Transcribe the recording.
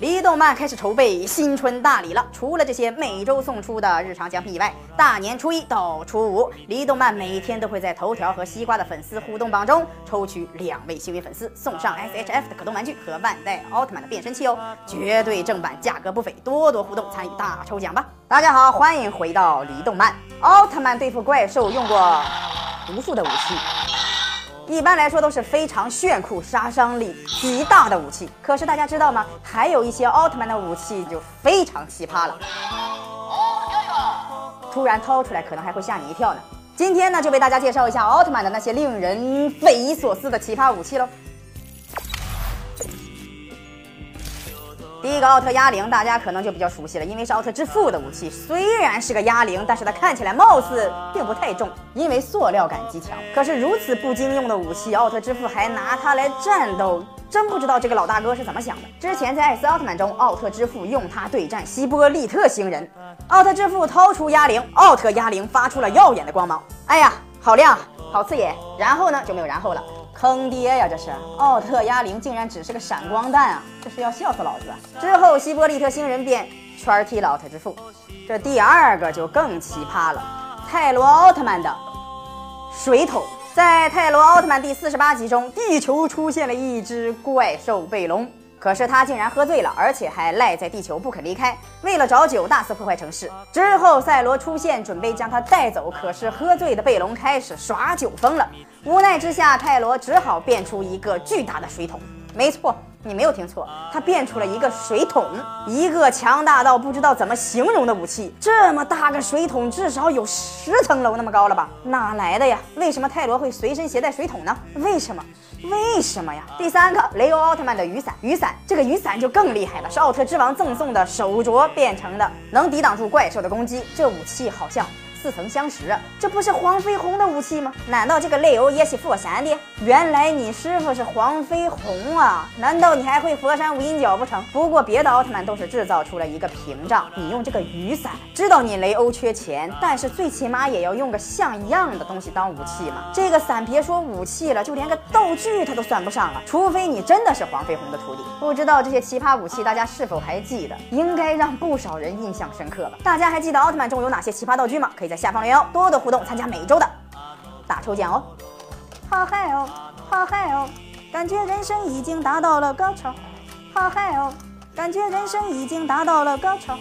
离动漫开始筹备新春大礼了。除了这些每周送出的日常奖品以外，大年初一到初五，离动漫每天都会在头条和西瓜的粉丝互动榜中抽取两位幸运粉丝，送上 S H F 的可动玩具和万代奥特曼的变身器哦，绝对正版，价格不菲，多多互动参与大抽奖吧！大家好，欢迎回到离动漫。奥特曼对付怪兽用过无数的武器。一般来说都是非常炫酷、杀伤力极大的武器。可是大家知道吗？还有一些奥特曼的武器就非常奇葩了。突然掏出来，可能还会吓你一跳呢。今天呢，就为大家介绍一下奥特曼的那些令人匪夷所思的奇葩武器喽。第一个奥特压铃，大家可能就比较熟悉了，因为是奥特之父的武器。虽然是个压铃，但是它看起来貌似并不太重，因为塑料感极强。可是如此不经用的武器，奥特之父还拿它来战斗，真不知道这个老大哥是怎么想的。之前在艾斯奥特曼中，奥特之父用它对战希波利特星人，奥特之父掏出压铃，奥特压铃发出了耀眼的光芒。哎呀，好亮，好刺眼。然后呢，就没有然后了。坑爹呀！这是奥特压铃，竟然只是个闪光弹啊！这是要笑死老子！之后希波利特星人变圈踢老太之父。这第二个就更奇葩了，泰罗奥特曼的水桶。在泰罗奥特曼第四十八集中，地球出现了一只怪兽贝隆。可是他竟然喝醉了，而且还赖在地球不肯离开。为了找酒，大肆破坏城市。之后赛罗出现，准备将他带走。可是喝醉的贝隆开始耍酒疯了。无奈之下，泰罗只好变出一个巨大的水桶。没错。你没有听错，他变出了一个水桶，一个强大到不知道怎么形容的武器。这么大个水桶，至少有十层楼那么高了吧？哪来的呀？为什么泰罗会随身携带水桶呢？为什么？为什么呀？第三个，雷欧奥特曼的雨伞，雨伞这个雨伞就更厉害了，是奥特之王赠送的手镯变成的，能抵挡住怪兽的攻击。这武器好像。似曾相识，这不是黄飞鸿的武器吗？难道这个雷欧也是佛山的？原来你师傅是黄飞鸿啊？难道你还会佛山无影脚不成？不过别的奥特曼都是制造出了一个屏障，你用这个雨伞，知道你雷欧缺钱，但是最起码也要用个像样的东西当武器嘛。这个伞别说武器了，就连个道具它都算不上了，除非你真的是黄飞鸿的徒弟。不知道这些奇葩武器大家是否还记得？应该让不少人印象深刻吧？大家还记得奥特曼中有哪些奇葩道具吗？可以在下方留言哦，多多互动参加每周的大抽奖哦。好嗨哦，好嗨哦，感觉人生已经达到了高潮。好嗨哦，感觉人生已经达到了高潮。